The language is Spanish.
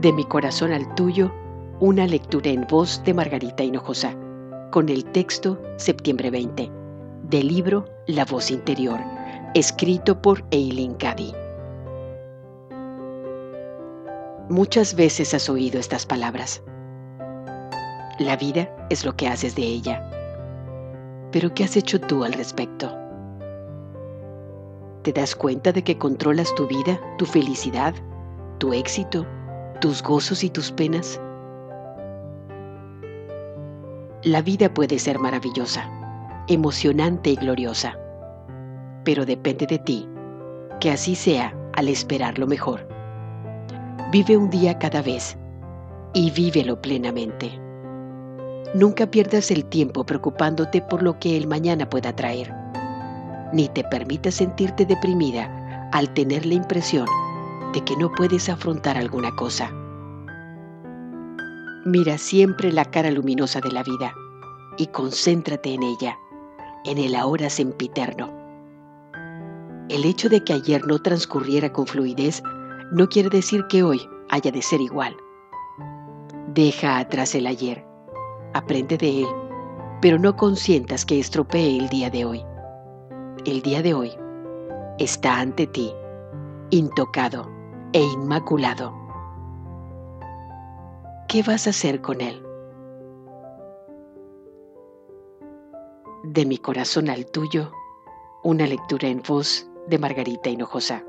De mi corazón al tuyo, una lectura en voz de Margarita Hinojosa, con el texto Septiembre 20, del libro La voz interior, escrito por Eileen Cady. Muchas veces has oído estas palabras. La vida es lo que haces de ella. Pero ¿qué has hecho tú al respecto? ¿Te das cuenta de que controlas tu vida, tu felicidad, tu éxito, tus gozos y tus penas? La vida puede ser maravillosa, emocionante y gloriosa, pero depende de ti que así sea al esperar lo mejor. Vive un día cada vez y vívelo plenamente. Nunca pierdas el tiempo preocupándote por lo que el mañana pueda traer, ni te permitas sentirte deprimida al tener la impresión de que no puedes afrontar alguna cosa. Mira siempre la cara luminosa de la vida y concéntrate en ella, en el ahora sempiterno. El hecho de que ayer no transcurriera con fluidez no quiere decir que hoy haya de ser igual. Deja atrás el ayer, aprende de él, pero no consientas que estropee el día de hoy. El día de hoy está ante ti, intocado e inmaculado. ¿Qué vas a hacer con él? De mi corazón al tuyo, una lectura en voz de Margarita Hinojosa.